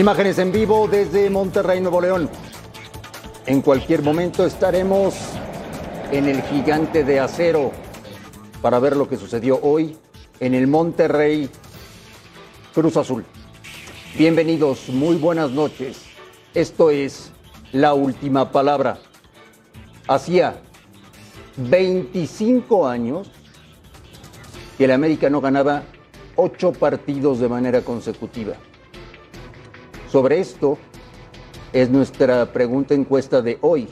Imágenes en vivo desde Monterrey, Nuevo León. En cualquier momento estaremos en el gigante de acero para ver lo que sucedió hoy en el Monterrey Cruz Azul. Bienvenidos, muy buenas noches. Esto es la última palabra. Hacía 25 años que el América no ganaba ocho partidos de manera consecutiva. Sobre esto es nuestra pregunta encuesta de hoy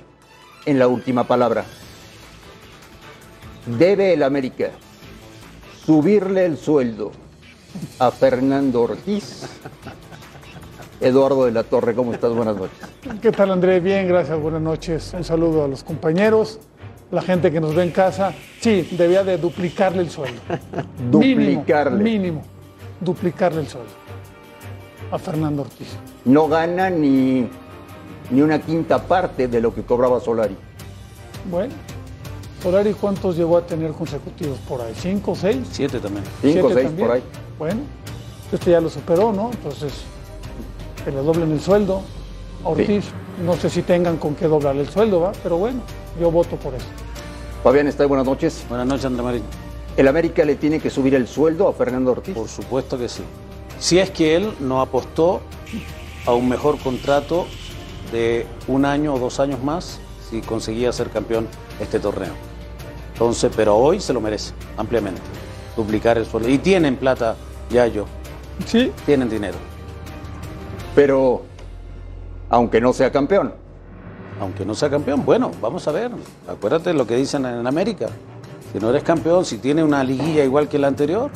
en la última palabra. ¿Debe el América subirle el sueldo a Fernando Ortiz? Eduardo de la Torre, ¿cómo estás? Buenas noches. ¿Qué tal, André? Bien, gracias, buenas noches. Un saludo a los compañeros, la gente que nos ve en casa. Sí, debía de duplicarle el sueldo. Duplicarle. Mínimo, mínimo duplicarle el sueldo a Fernando Ortiz. No gana ni, ni una quinta parte de lo que cobraba Solari. Bueno, Solari, ¿cuántos llegó a tener consecutivos por ahí? ¿Cinco, seis? Siete también. Cinco, ¿Siete seis también? por ahí. Bueno, este ya lo superó, ¿no? Entonces, que le doblen el sueldo a Ortiz. No sé si tengan con qué doblarle el sueldo, ¿va? Pero bueno, yo voto por eso. Fabián está buenas noches. Buenas noches, André Marín. ¿El América le tiene que subir el sueldo a Fernando Ortiz? Por supuesto que sí. Si es que él no apostó a un mejor contrato de un año o dos años más si conseguía ser campeón este torneo. Entonces, pero hoy se lo merece ampliamente. Duplicar el sueldo. Y tienen plata, ya yo. Sí, Tienen dinero. Pero, aunque no sea campeón, Aunque no sea campeón, bueno, vamos a ver. Acuérdate lo que dicen en América. Si no eres campeón, si tiene una liguilla igual que la anterior,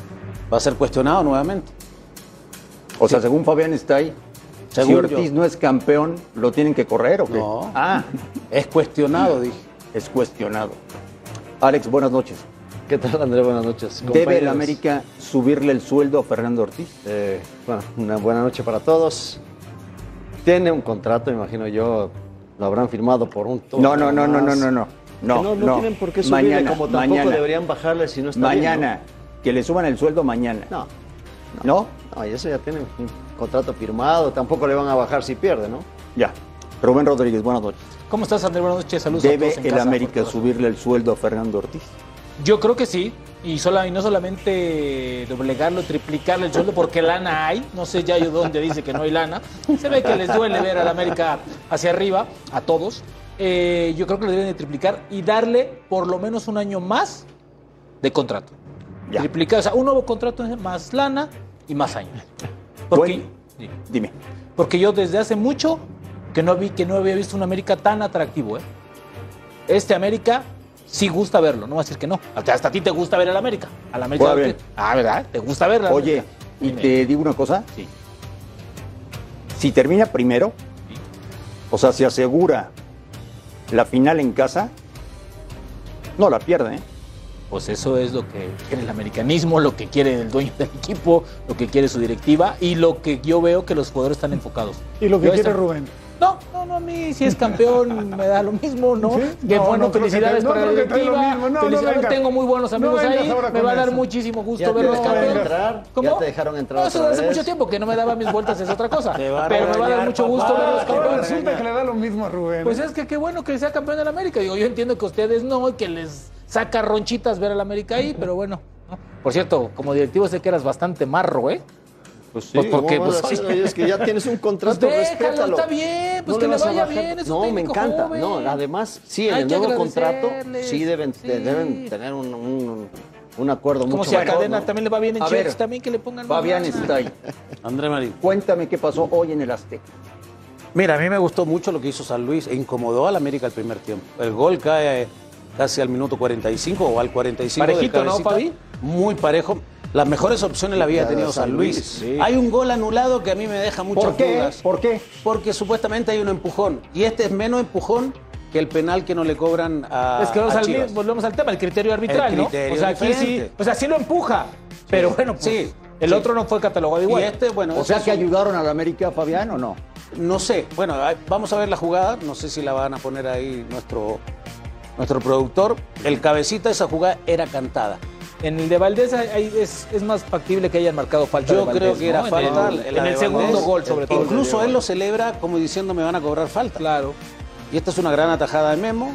va a ser cuestionado nuevamente. O sea, según Fabián está ahí, si Según Ortiz yo. no es campeón, ¿lo tienen que correr o qué? No. Ah, Es cuestionado, dije. es cuestionado. Alex, buenas noches. ¿Qué tal, André? Buenas noches. ¿Debe el. América subirle el sueldo a Fernando Ortiz? Eh, bueno, una buena noche para todos. Tiene un contrato, imagino yo, lo habrán firmado por un tono No, no, no, no, no, no, no. No, no, no no. tienen por qué subirle, Mañana, como tampoco mañana. deberían bajarle si no está bien, Mañana, que le suban el sueldo mañana. ¿no? No, ¿No? y eso ya tiene un contrato firmado, tampoco le van a bajar si pierde, ¿no? Ya. Rubén Rodríguez, buenas noches. ¿Cómo estás, André? Buenas noches, saludos a ¿Debe todos en el casa, América subirle el sueldo a Fernando Ortiz? Yo creo que sí. Y, sola- y no solamente doblegarlo, triplicarle el sueldo, porque lana hay. No sé ya yo dónde dice que no hay lana. Se ve que les duele ver al América hacia arriba, a todos. Eh, yo creo que lo deben de triplicar y darle por lo menos un año más de contrato. Ya. Triplicar, o sea, un nuevo contrato más lana y más años. Porque, Bueno. Dime. porque yo desde hace mucho que no vi que no había visto un América tan atractivo. ¿eh? Este América sí gusta verlo, no voy a decir que no. Hasta, hasta a ti te gusta ver al América. Al América. Bien. Ah, ¿verdad? ¿Te gusta verlo? Oye, y te digo una cosa. Sí. Si termina primero, Sí. o sea, se asegura la final en casa, no la pierde, ¿eh? Pues eso es lo que quiere el americanismo, lo que quiere el dueño del equipo, lo que quiere su directiva y lo que yo veo que los jugadores están enfocados. y lo que Yo quiere Rubén. No, no, no, a mí si es campeón me da lo mismo, ¿no? ¿Sí? Que No, bueno, no felicidades no para la directiva. No, tengo muy buenos No amigos ahí, me va a dar eso. muchísimo gusto Ya verlos campeones. ya te dejaron entrar No, eso otra de hace vez. mucho tiempo que no me daba mis vueltas es otra cosa. Pero me va a dar mucho gusto papá. verlos Ahora campeones. resulta que le da lo mismo a Rubén. Pues es que qué bueno que sea campeón del América. Digo, yo entiendo que ustedes no y que les saca ronchitas ver al América ahí, pero bueno. ¿no? Por cierto, como directivo sé que eras bastante marro, ¿eh? Pues sí, Pues porque, ¿cómo vas pues, decir? oye. Es que ya tienes un contrato, Pues déjalo, respétalo. está bien, pues No que le vaya bien, es un No, me encanta. joven. No, además, sí, en Hay el nuevo contrato sí deben, sí. deben tener un, un- un acuerdo Como mucho si a mejor, Cadena ¿no? también le va bien en ver, también que le pongan Fabián está ahí. André Marín. Cuéntame qué pasó hoy en el Azteca. Mira, a mí me gustó mucho lo que hizo San Luis e incomodó al América el primer tiempo. El gol cae casi al minuto 45 o al 45 del Parejito, ¿no. Fabi? Muy parejo. Las mejores opciones la había tenido San Luis. Luis, sí. Hay un gol anulado que a mí me deja muchas ¿Por qué? dudas. ¿Por qué? Porque supuestamente hay un empujón. Y este es menos empujón que el penal que no le cobran a, Es que volvemos a al, Chivas. volvemos al tema, el criterio arbitral, El ¿no? criterio O sea, aquí sí, diferente. o sea, sí lo empuja, pero bueno, pues, Sí, el sí. otro no fue catalogado igual. Y este, bueno, O sea que un- ayudaron a la América, Fabián, o no? No sé, bueno, vamos a ver la jugada, no sé si la van a poner ahí nuestro, nuestro productor. El cabecita de esa jugada era cantada. En el de Valdés hay- es, es más factible que hayan marcado falta. Yo de Valdés, creo que era falta. En el, en segundo Valdés. gol, sobre todo. Incluso él lo celebra como diciendo me van a cobrar falta. Claro. Y esta es una gran atajada de Memo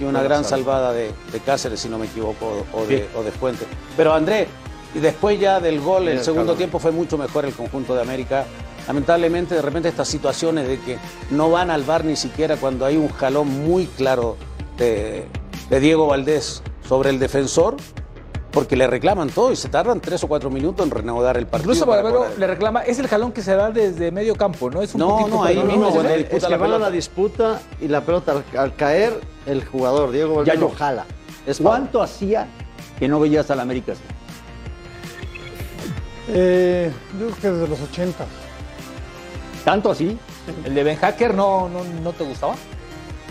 y una gran salvada de, de Cáceres, si no me equivoco, o de, o de Fuente. Pero André, y después ya del gol, el el segundo calor. tiempo fue mucho mejor el conjunto de América. Lamentablemente, de repente estas situaciones de que no van al bar ni siquiera cuando hay un jalón muy claro de, de Diego Valdés sobre el defensor, porque le reclaman todo y se tardan tres o cuatro minutos en reanudar el partido. Incluso para Barbero le reclama, es el jalón que se da desde medio campo, ¿no? Es un No, no, ahí mismo, es cuando ese- Es disputa que la van a la disputa y la pelota al, al caer, el jugador Diego Valdés Ya lo jala. Es. ¿Cuánto hacía que no veías a la América así? Eh, yo creo que desde los 80. ¿Tanto así? El de Ben Hacker no, no, no te gustaba.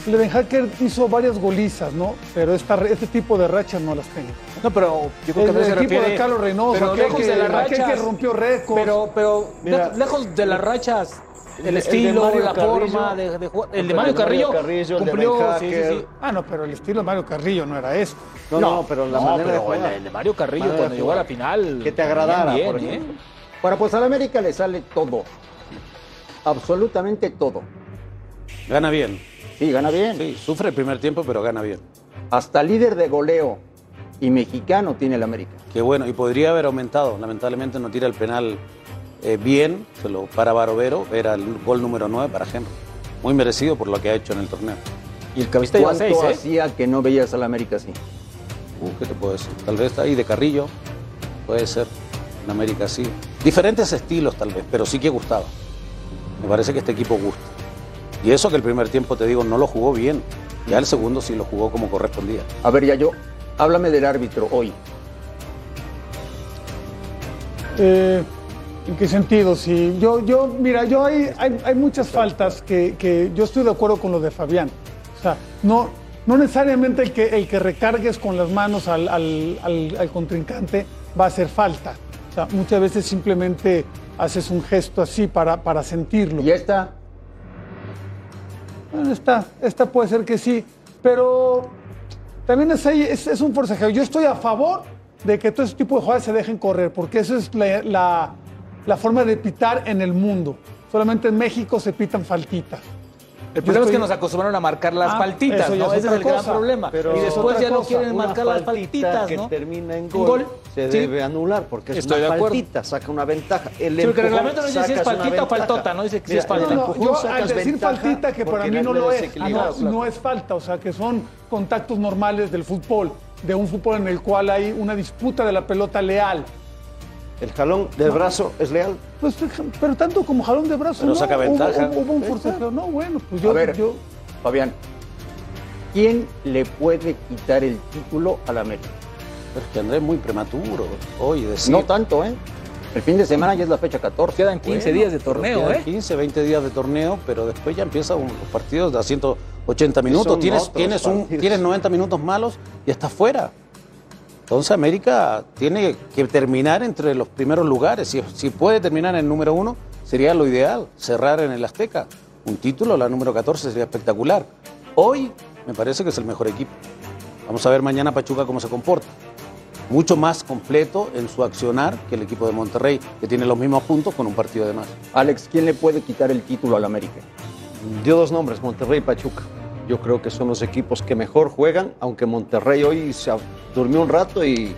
El Ben Hacker hizo varias golizas, ¿no? Pero esta, este tipo de rachas no las tengo. No, pero yo creo que El se equipo refiere. de Carlos Reynoso, pero lejos que- de las aquel rachas. que rompió récords. Pero, pero Mira, lejos- de las rachas, el, el de estilo, la Carrillo, forma de, de jugar. El de el de Mario Carrillo, Carrillo, el de cumplió. Ben sí, sí. Ah, no, pero el estilo de Mario Carrillo no era esto. No, no, pero la No, manera de jugar. el, el de Mario Carrillo Manera de cuando llegó a la final. Que te agradara, bien, por ejemplo. ¿eh? Bueno, pues a la América le sale todo. Absolutamente todo. Gana bien. Sí, gana bien. Sí, sufre el primer tiempo, pero gana bien. Hasta líder de goleo y mexicano tiene el América. Qué bueno, y podría haber aumentado. Lamentablemente no tira el penal eh, bien, se lo para Barovero, era el gol número 9 para Henry. Muy merecido por lo que ha hecho en el torneo. Y el ¿Cuánto seis, ¿eh? hacía que no veías a la América así? Uh, ¿Qué te puedo decir? Tal vez ahí de Carrillo, puede ser. En América sí. Diferentes estilos tal vez, pero sí que gustaba. Me parece que este equipo gusta. Y eso que el primer tiempo, te digo, no lo jugó bien. Ya el segundo sí lo jugó como correspondía. A ver, ya yo, háblame del árbitro hoy. Eh, ¿En qué sentido? Sí, yo, yo, mira, yo hay, hay, hay muchas faltas que, que yo estoy de acuerdo con lo de Fabián. O sea, no, no necesariamente el que, el que recargues con las manos al, al- al- al contrincante va a hacer falta. O sea, muchas veces simplemente haces un gesto así para, para sentirlo. Y esta, Esta, puede ser que sí, pero también es, un forcejeo. Yo estoy a favor de que todo ese tipo de jugadas se dejen correr, porque esa es la, la- la forma de pitar en el mundo. Solamente en México se pitan faltitas. El problema es que nos acostumbraron a marcar las Ah, faltitas, eso ya ¿no? es Ese es el gran problema. pero y es después ya no quieren marcar las faltitas, que ¿no? termina en Un gol, gol, se sí. debe anular porque es Estoy una faltita, saca una ventaja. El Sí, porque el reglamento no dice si es faltita o faltota, no dice que si Mira, es falta. el No, no, yo al decir faltita, que para mí no lo es, no es falta, o sea, que son contactos normales del fútbol, de un fútbol en el cual hay una disputa de la pelota leal. El jalón del brazo es leal. Pues, pero tanto como jalón de brazo, Pero no, saca ventaja. Hubo, hubo un forcejeo, no, bueno, pues yo, a ver, yo- Fabián, ¿quién le puede quitar el título a la América? Pero es que Andrés es muy prematuro. Hoy decir. No tanto, ¿eh? El fin de semana ya es la fecha 14. Quedan 15 Bueno, días de torneo, quedan ¿eh? 15, 20 días de torneo, pero después ya empiezan los partidos de a 180 minutos. Tienes, tienes, un, tienes 90 minutos malos y estás fuera. Entonces América tiene que terminar entre los primeros lugares. Si, si puede terminar en el número uno, sería lo ideal, cerrar en el Azteca. Un título, la número 14, sería espectacular. Hoy me parece que es el mejor equipo. Vamos a ver mañana Pachuca cómo se comporta. Mucho más completo en su accionar que el equipo de Monterrey, que tiene los mismos puntos con un partido de más. Alex, ¿quién le puede quitar el título a la América? Dio dos nombres, Monterrey y Pachuca. Yo creo que son los equipos que mejor juegan, aunque Monterrey hoy se durmió un rato y,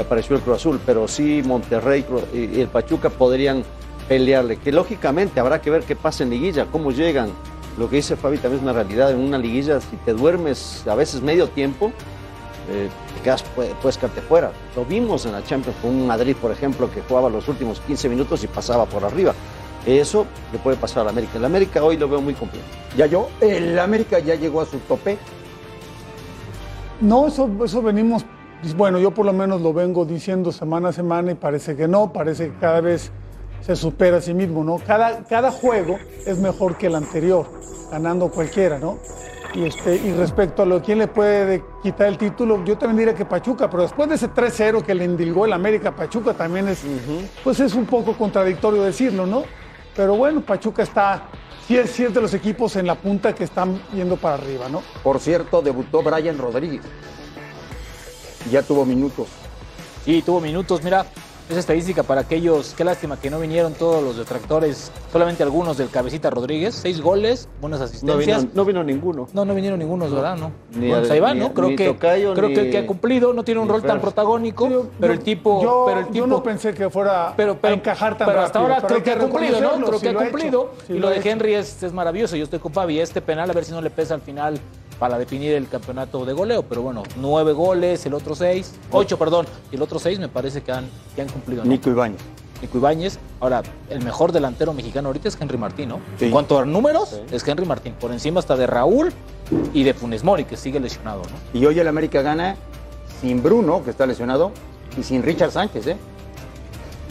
apareció el Cruz Azul, pero sí Monterrey y el Pachuca podrían pelearle, que lógicamente habrá que ver qué pasa en liguilla, cómo llegan. Lo que dice Fabi también es una realidad, en una liguilla si te duermes a veces medio tiempo, eh, te quedas, puedes quedarte fuera. Lo vimos en la Champions con un Madrid, por ejemplo, que jugaba los últimos 15 minutos y pasaba por arriba. Eso le puede pasar al América. El América hoy lo veo muy completo. Ya yo, el América ya llegó a su tope. No, eso, eso venimos, bueno, yo por lo menos lo vengo diciendo semana a semana y parece que no, parece que cada vez se supera a sí mismo, ¿no? Cada, cada juego es mejor que el anterior, ganando cualquiera, ¿no? Y, este, y respecto a lo quién le puede quitar el título, yo también diría que Pachuca, pero después de ese 3-0 que le indilgó el América a Pachuca también es, pues es un poco contradictorio decirlo, ¿no? Pero bueno, Pachuca está, sí es, sí es de los equipos en la punta que están yendo para arriba, ¿no? Por cierto, debutó Brian Rodríguez. Ya tuvo minutos. Sí, tuvo minutos, mira, esa estadística para aquellos, qué lástima que no vinieron todos los detractores, solamente algunos del Cabecita Rodríguez, seis goles, buenas No asistencias. vino, no vino ninguno. No, no vinieron ningunos, ¿verdad? No. Ni bueno, pues ahí va, ni ¿no? Creo ni que Tocayo, creo ni- que, que ha cumplido, no tiene un rol tan protagónico, Yo- pero el tipo, yo, pero el yo tipo no pensé que fuera pero, pero, a encajar tan pero hasta rápido, ahora pero hay creo que ha cumplido, ¿no? Creo que ha cumplido. y lo de. Henry es, es maravilloso. Yo estoy con Fabi. Este penal, a ver si no le pesa al final para definir el campeonato de goleo. Pero bueno, nueve goles, el otro seis, ocho, perdón, y el otro seis me parece que han, que han cumplido. ¿no? Nico Ibáñez. Nico Ibáñez. Ahora, el mejor delantero mexicano ahorita es Henry Martín, ¿no? Sí. En cuanto a números, es Henry Martín. Por encima hasta de Raúl y de Funes Mori, que sigue lesionado, ¿no? Y hoy el América gana sin Bruno, que está lesionado, y sin Richard Sánchez, ¿eh?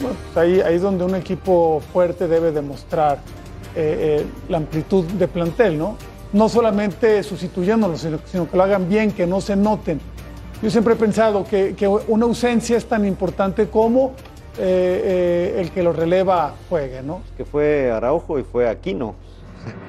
Bueno, pues ahí, ahí es donde un equipo fuerte debe demostrar eh, eh, la amplitud de plantel, ¿no? No solamente sustituyéndolos, sino, sino que lo hagan bien, que no se noten. Yo siempre he pensado que, que una ausencia es tan importante como eh, eh, el que lo releva juegue, ¿no? Que fue Araujo y fue Aquino.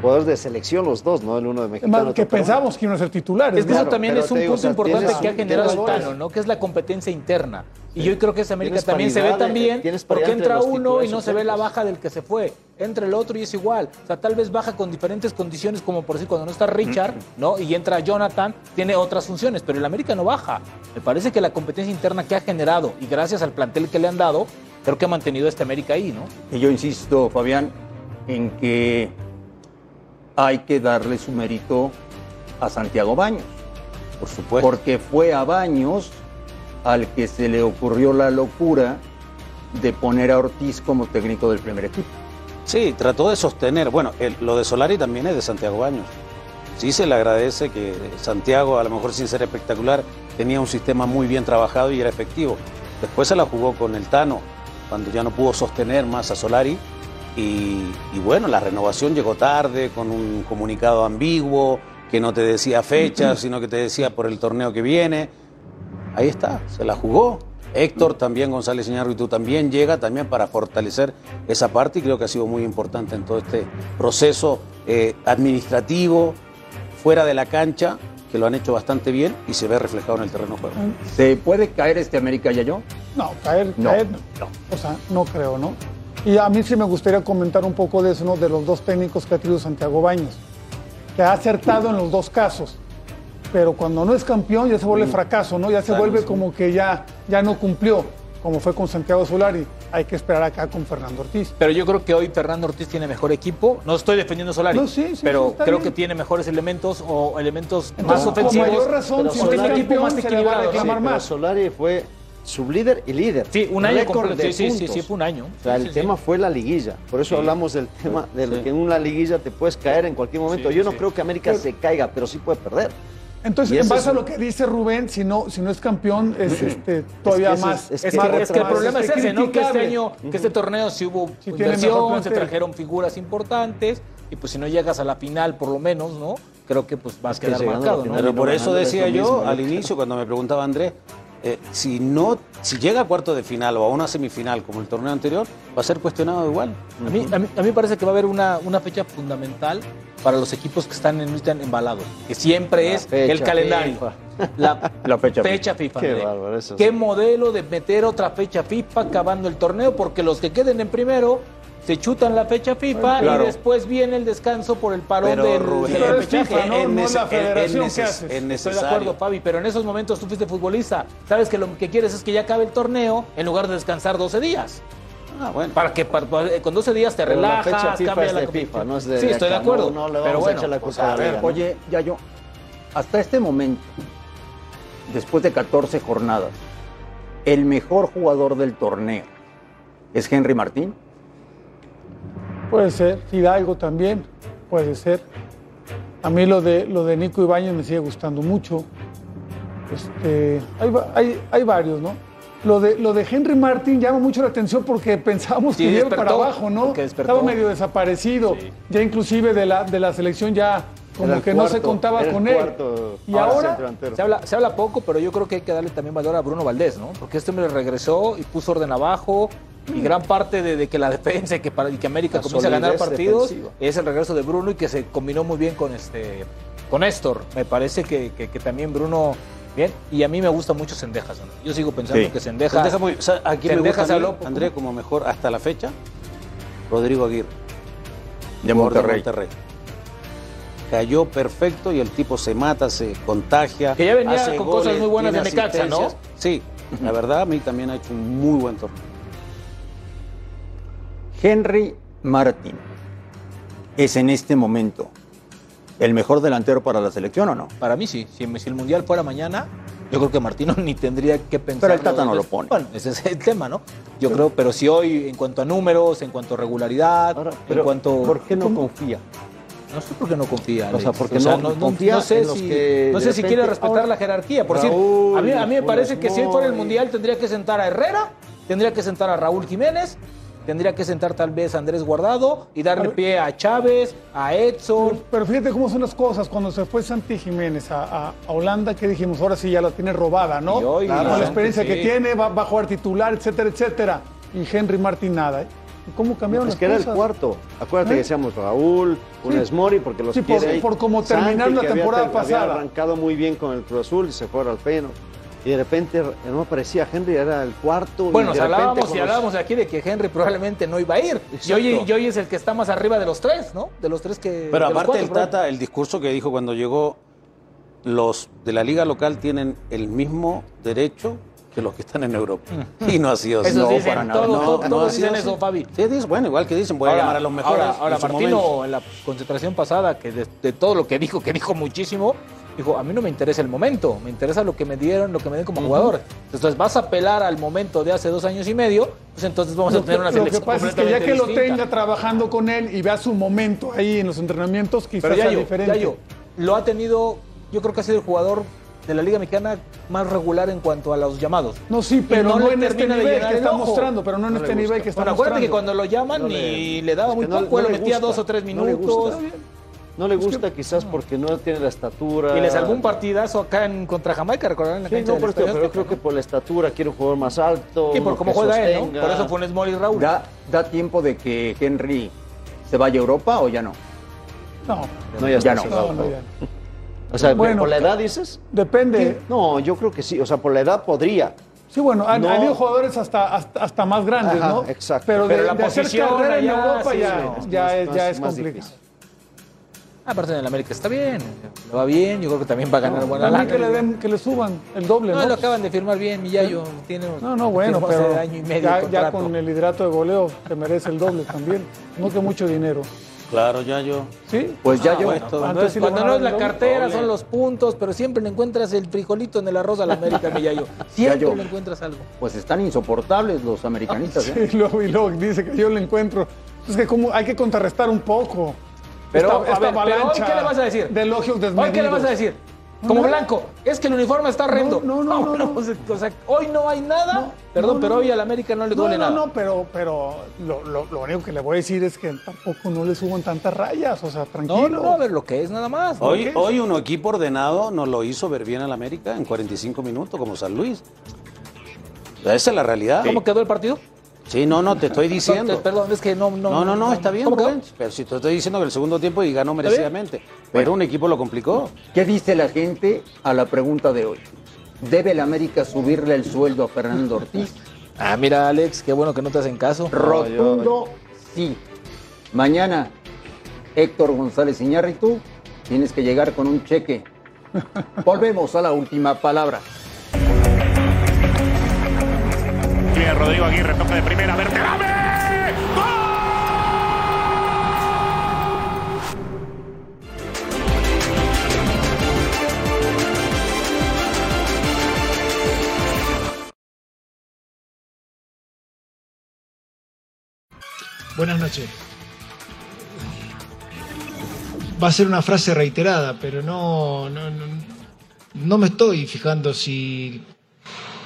Jugadores de selección los dos, ¿no? El uno de Es Mexicano. el que pensábamos que iban a ser titulares. Es que eso también es un digo, punto o sea, importante que ha generado el Tano, ¿no? Que es la competencia interna. Y yo creo que esa América también se ve también porque entra uno y no se ve la baja del que se fue. Entra el otro y es igual. O sea, tal vez baja con diferentes condiciones, como por decir cuando no está Richard, ¿no? Y entra Jonathan, tiene otras funciones, pero el América no baja. Me parece que la competencia interna que ha generado y gracias al plantel que le han dado, creo que ha mantenido a este América ahí, ¿no? Y yo insisto, Fabián, en que hay que darle su mérito a Santiago Baños. Por supuesto. Porque fue a Baños al que se le ocurrió la locura de poner a Ortiz como técnico del primer equipo. Sí, trató de sostener. Bueno, el- lo de Solari también es de Santiago Baños. Sí se le agradece que Santiago, a lo mejor sin ser espectacular, tenía un sistema muy bien trabajado y era efectivo. Después se la jugó con el Tano, cuando ya no pudo sostener más a Solari. Y, y bueno, la renovación llegó tarde, con un comunicado ambiguo, que no te decía fecha, sino que te decía por el torneo que viene. Ahí está, se la jugó. Héctor también, González Iñárritu también llega también para fortalecer esa parte y creo que ha sido muy importante en todo este proceso eh, administrativo, fuera de la cancha, que lo han hecho bastante bien y se ve reflejado en el terreno de juego. ¿Se puede caer este América Yayo? No, caer, No, caer, O sea, no creo, ¿no? Y a mí sí me gustaría comentar un poco de eso, ¿no? De los dos técnicos que ha tenido Santiago Baños, que ha acertado en los dos casos. Pero cuando no es campeón ya se vuelve fracaso, ¿no? Ya se vuelve como que ya, ya no cumplió, como fue con Santiago Solari. Hay que esperar acá con Fernando Ortiz. Pero yo creo que hoy Fernando Ortiz tiene mejor equipo. No estoy defendiendo a Solari, No, sí, sí, pero sí, creo bien. que tiene mejores elementos o elementos más Entonces, con ofensivos. mayor razón, pero si un es Solari- equipo más equilibrado. Solari fue sublíder y líder. Sí, un año completo. de Sí, sí, sí, sí, fue un año. O sea, el sí, tema sí. fue la liguilla. Por eso hablamos del tema de Sí. que en una liguilla te puedes caer en cualquier momento. Sí, Yo no sí. creo que América se caiga, pero sí puede perder. Entonces, en base es a lo que dice Rubén, si no, si no es campeón, es este, todavía más. es Es que- que, es que el más, problema es ese, ¿no? Que este año, que este torneo sí hubo inversión, se trajeron figuras importantes y pues si no llegas a la final por lo menos, ¿no? Creo que pues vas a que quedar a marcado, Pero por eso decía yo al inicio, cuando me preguntaba Andrés, eh, si no, si llega a cuarto de final o a una semifinal como el torneo anterior, va a ser cuestionado igual. A mí, a, mí, a mí me parece que va a haber una, una fecha fundamental para los equipos que están en están embalados, que siempre La es fecha el calendario. FIFA. La, La fecha FIFA. Qué bárbaro, eso ¿Qué sí. modelo de meter otra fecha FIFA acabando el torneo? Porque los que queden en primero se chutan la fecha FIFA Claro. y después viene el descanso por el parón Pero, del, Rubén, del Pero es repechaje. FIFA, ¿no? En No la federación que. Estoy es de acuerdo, Fabi, pero en esos momentos tú fuiste futbolista. Sabes que lo que quieres es que ya acabe el torneo en lugar de descansar 12 días. Ah, bueno. Para que para- para- con 12 días te Pero la relajas, fecha FIFA cambia es la de. FIFA, no es de Sí, de estoy de acuerdo. No, no le pero bueno, a echar la pues, a la ver. Oye, Yayo, hasta este momento, después de 14 jornadas, el mejor jugador del torneo es Henry Martín. Puede ser, Hidalgo también, puede ser. A mí lo de, lo de Nico Ibáñez me sigue gustando mucho. Este, hay, hay- hay varios, ¿no? Lo de, lo de Henry Martin llama mucho la atención porque pensábamos Sí, que iba para abajo, ¿no? Estaba medio desaparecido. Ya inclusive de la, de la selección ya como que no se contaba con él. cuarto Y ahora. Se habla, se habla poco, pero yo creo que hay que darle también valor a Bruno Valdés, ¿no? Porque este hombre regresó y puso orden abajo. Y gran parte de, de que la defensa y que, para, y que América La comience a ganar partidos defensiva. es el regreso de Bruno y que se combinó muy bien con este con Néstor. Me parece que, que- que también Bruno, bien. Y a mí me gusta mucho Sendejas. ¿no? Yo sigo pensando Sí. que Sendejas. Sendejas muy- o sea, aquí me Sendejas gusta a mí, habló- André, como mejor hasta la fecha, Rodrigo Aguirre. De jugador Monterrey. Cayó perfecto y el tipo se mata, se contagia. Que ya venía hace con cosas muy buenas de Necaxa, ¿no? Sí, la verdad a mí también ha hecho un muy buen torneo. Henry Martín es en este momento el mejor delantero para la selección o no? Para mí sí. Si, si el Mundial fuera mañana, yo creo que Martino ni tendría que pensar. Pero el Tata no lo pone. Bueno, ese es el tema, ¿no? Yo creo, pero si hoy, en cuanto a números, en cuanto a regularidad, Ahora, en cuanto. ¿Por qué no confía? No sé por qué no confía. O sea, porque no confía no sé en los si, que no sé si quiere respetar ahora, la jerarquía. Por decir, Raúl, a mí, a mí me parece que si hoy fuera el. Mundial tendría que sentar a Herrera, tendría que sentar a Raúl Jiménez, tendría que sentar tal vez a Andrés Guardado y darle A ver. pie a Chávez, a Edson. Pero, pero fíjate cómo son las cosas. Cuando se fue Santi Jiménez a, a- a Holanda, que dijimos, ahora sí ya la tiene robada, ¿no? Y hoy, Con la experiencia sí. que tiene, va, va a jugar titular, etcétera, etcétera. Y Henry Martín nada. ¿eh? ¿Y ¿Cómo cambiaron Es las que era el cuarto. Acuérdate ¿Eh? que decíamos Raúl, Funes Mori, porque los Sí, por- quiere ahí. por cómo Santi, terminaron la había temporada había pasada. arrancado muy bien con el Cruz Azul y se fue al Peno. Y de repente no aparecía Henry, era el cuarto. y Bueno, de sea, repente hablábamos con y los- hablábamos aquí de que Henry probablemente no iba a ir. Y hoy, y hoy es el que está más arriba de los tres, ¿no? De los tres que. Pero de aparte cuatro, el. Tata, el discurso que dijo cuando llegó, los de la liga local tienen el mismo derecho que los que están en Europa. Y no ha sido así. Eso No, dicen, para nada. No, todos, no todos ha sido dicen así. eso, Fabi. Sí, dice, bueno, igual que dicen, voy a llamar a los mejores. Ahora, ahora en su Martino, momento. en la concentración pasada, que de, de todo lo que dijo, que dijo muchísimo, dijo, a mí no me interesa el momento, me interesa lo que me dieron, lo que me den como jugador. Entonces vas a apelar al momento de hace dos años y medio, pues entonces vamos a Lo que, tener una lo que selección pasa es que ya que lo tenga trabajando con él y vea su momento ahí en los entrenamientos, quizás Pero sea yo, diferente. ya yo, lo ha tenido, yo creo que ha sido el jugador de la Liga Mexicana más regular en cuanto a los llamados. No, sí, pero no en este nivel que está mostrando, pero no en No este nivel gusta. que está Bueno, acuérdate que cuando lo llaman No ni le- le, daba muy poco, le metía dos o tres No le gusta. Quizás porque no tiene la estatura. Y les salvó un partidazo acá en contra Jamaica, recordarán en la Sí, cancha no, pero Azteca, creo que por la estatura quiere un jugador más alto. Sí, por cómo juega él, ¿no? Por eso Funes Mori y Raúl. ¿Da, ¿Da tiempo de que Henry se vaya a Europa o ya no? No, No, ya, no. cerrado no, no, todo. ya. O sea, Bueno, por la edad dices. Depende. No, yo creo que sí. O sea, por la edad podría. Sí, bueno, han, No. han habido jugadores hasta, hasta, hasta más grandes, Ajá, ¿no? exacto. Pero, de, Pero la de hacer posición carrera en Europa sí, ya, ya, más- es, ya es más complicado. difícil. Aparte en el América está bien, le va bien, yo creo que también va a ganar buena lana. que le, den, que le suban el doble, No, ¿no? lo acaban de firmar bien, Miyayo. Tiene, No, no, bueno, pero año y medio ya, con el hidrato de goleo te merece el doble también. No que mucho dinero. Claro, ya yo. ¿Sí? Pues ya Ah, yo. bueno, cuando, es- sí le no es la cartera, Doble. son los puntos, pero siempre le encuentras el frijolito en el arroz a la América, Miyayo. Siempre yo. le encuentras algo. Pues están insoportables los americanistas. ¿eh? Y luego, y luego dice que yo lo encuentro. Es que como hay que contrarrestar un poco. Pero, esta, a esta ver, pero hoy, ¿qué le vas a decir? De elogios ¿Hoy qué le vas a decir? Como No. blanco, es que el uniforme está horrendo. No, no, no, no, no. pues, o sea, hoy no hay nada. No, Perdón, no, pero no. hoy al América no le No, duele no, nada. no, pero, pero lo, lo- lo único que le voy a decir es que tampoco no le suban tantas rayas, o sea, tranquilo. No, no, no, a ver lo que es nada más. ¿no? Hoy, hoy un equipo ordenado nos lo hizo ver bien al América en 45 minutos, como San Luis. Esa es la realidad. ¿Cómo quedó el partido? Sí, no, no, te estoy diciendo. Entonces, perdón, es que no, no. No, no, no, está bien. Rubén. Pero si te estoy diciendo que el segundo tiempo y ganó merecidamente. Pero un equipo lo complicó. ¿Qué dice la gente a la pregunta de hoy? ¿Debe el América subirle el sueldo a Fernando Ortiz? Ah, mira, Alex, qué bueno que no te hacen caso. Rotundo sí. Mañana, Héctor González Iñárritu, tienes que llegar con un cheque. Volvemos a la última palabra. Rodrigo Aguirre, toca de primera, Berterame. Buenas noches. Va a ser una frase reiterada, pero no, no, no, no me estoy fijando si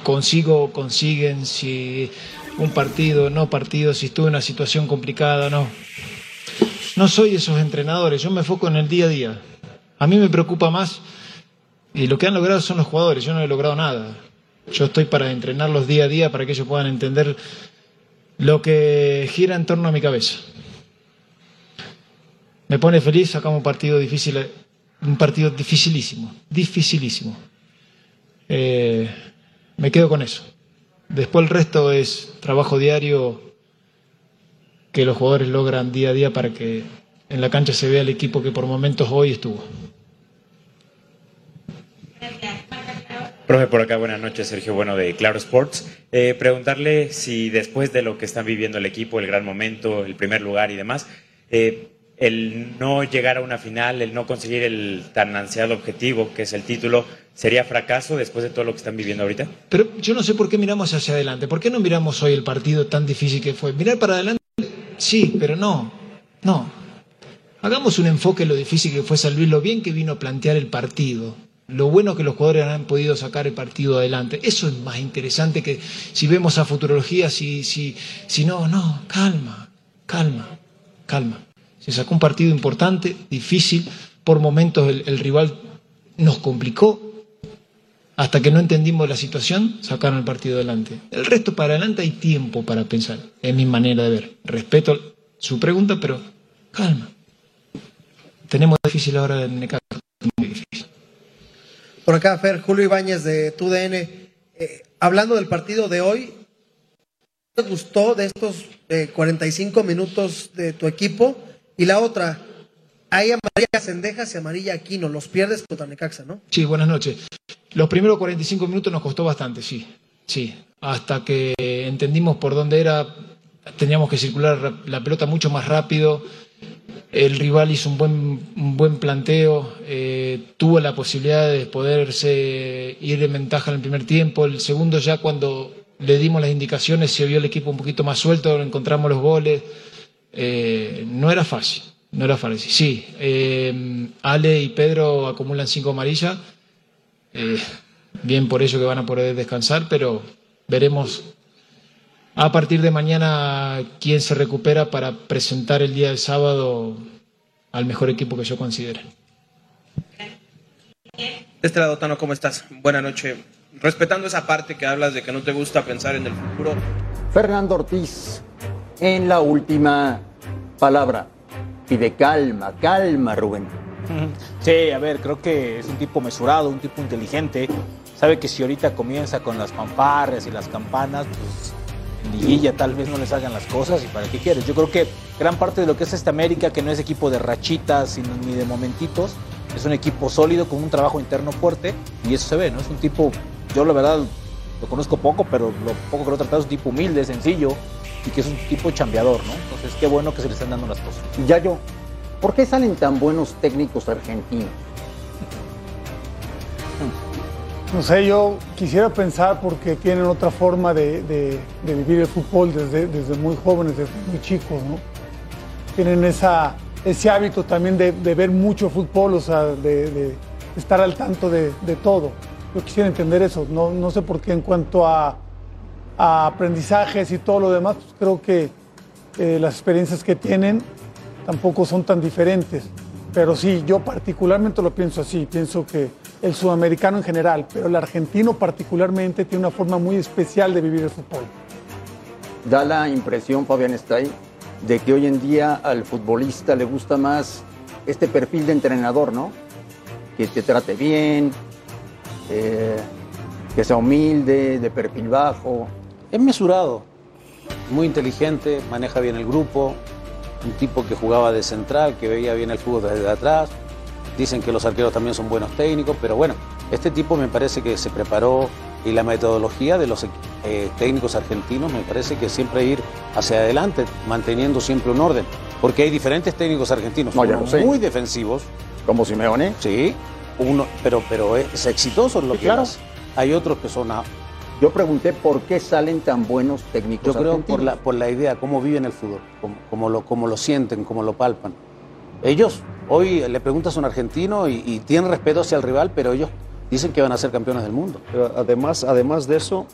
consigo o consiguen, si un partido, no partido, si estuve en una situación complicada, no. No soy esos entrenadores, yo me enfoco en el día a día. A mí me preocupa más, y lo que han logrado son los jugadores, yo no he logrado nada. Yo estoy para entrenarlos día a día para que ellos puedan entender lo que gira en torno a mi cabeza. Me pone feliz, sacamos un partido difícil, un partido dificilísimo, dificilísimo. Eh, me quedo con eso. Después el resto es trabajo diario que los jugadores logran día a día para que en la cancha se vea el equipo que por momentos hoy estuvo. Profe, por acá, buenas noches, Sergio Bueno de Claro Sports. Eh, preguntarle si después de lo que están viviendo el equipo, el gran momento, el primer lugar y demás, eh, el no llegar a una final, el no conseguir el tan ansiado objetivo que es el título, ¿sería fracaso después de todo lo que están viviendo ahorita? Pero yo no sé por qué miramos hacia adelante. ¿Por qué no miramos hoy el partido tan difícil que fue? Mirar para adelante, sí, pero no, no. Hagamos un enfoque en lo difícil que fue San Luis, lo bien que vino a plantear el partido, lo bueno que los jugadores han podido sacar el partido adelante. Eso es más interesante que si vemos a futurología, si, si, si no, no, calma, calma, calma. Se sacó un partido importante, difícil, por momentos el, el rival nos complicó, hasta que no entendimos la situación, sacaron el partido adelante. El resto para adelante hay tiempo para pensar, es mi manera de ver. Respeto su pregunta, pero calma. Tenemos difícil ahora en Necaxa, muy difícil. Por acá, Fer, Julio Ibáñez de TUDN. Eh, hablando del partido de hoy, ¿qué te gustó de estos eh, 45 minutos de tu equipo? Y la otra, hay amarilla Cendejas y amarilla Aquino, los pierdes contra Necaxa, ¿no? Sí, buenas noches. Los primeros 45 minutos nos costó bastante, sí, sí. Hasta que entendimos por dónde era, teníamos que circular la pelota mucho más rápido. El rival hizo un buen, un buen planteo, eh, tuvo la posibilidad de poderse ir en ventaja en el primer tiempo. El segundo ya cuando le dimos las indicaciones se vio el equipo un poquito más suelto, encontramos los goles. Eh, no era fácil, no era fácil. Sí, eh, Ale y Pedro acumulan cinco amarillas. Eh, bien por ello que van a poder descansar, pero veremos a partir de mañana quién se recupera para presentar el día del sábado al mejor equipo que yo considere. De este lado, Tano, ¿cómo estás? Buenas noches. Respetando esa parte que hablas de que no te gusta pensar en el futuro. Fernando Ortiz, en la última palabra, pide calma, calma, Rubén. Sí, a ver, creo que es un tipo mesurado, un tipo inteligente. Sabe que si ahorita comienza con las fanfarrias y las campanas, pues en liguilla tal vez no les hagan las cosas y para qué quieres. Yo creo que gran parte de lo que es esta América, que no es equipo de rachitas sino ni de momentitos, es un equipo sólido con un trabajo interno fuerte y eso se ve, ¿no? Es un tipo, yo la verdad lo conozco poco, pero lo poco que lo he tratado es un tipo humilde, sencillo y que es un tipo chambeador, ¿no? Entonces qué bueno que se le están dando las cosas. Ya yo, ¿por qué salen tan buenos técnicos argentinos? No sé, yo quisiera pensar porque tienen otra forma de, de- de vivir el fútbol desde, desde muy jóvenes, desde muy chicos, ¿no? Tienen esa, ese hábito también de, de ver mucho fútbol, o sea, de, de estar al tanto de, de todo. Yo quisiera entender eso, no, no sé por qué en cuanto a, a aprendizajes y todo lo demás, pues creo que eh, las experiencias que tienen tampoco son tan diferentes. Pero sí, yo particularmente lo pienso así. Pienso que el sudamericano en general, pero el argentino particularmente tiene una forma muy especial de vivir el fútbol. Da la impresión, Fabián Stay, de que hoy en día al futbolista le gusta más este perfil de entrenador, ¿no? Que te trate bien, eh, que sea humilde, de perfil bajo. Es mesurado, muy inteligente, maneja bien el grupo, un tipo que jugaba de central, que veía bien el fútbol desde atrás. Dicen que los arqueros también son buenos técnicos, pero bueno, este tipo me parece que se preparó y la metodología de los eh, técnicos argentinos me parece que siempre ir hacia adelante, manteniendo siempre un orden. Porque hay diferentes técnicos argentinos, No, unos muy defensivos. Como Simeone. Sí, uno, pero, pero es exitoso en lo Sí, que claro. Hay otros que son a- Yo pregunté por qué salen tan buenos técnicos. Yo creo argentinos. por la, por la idea, cómo viven el fútbol, cómo, cómo lo, cómo lo sienten, cómo lo palpan. Ellos, hoy le preguntas a un argentino y, y tienen respeto hacia el rival, pero ellos dicen que van a ser campeones del mundo. Pero además, además de eso,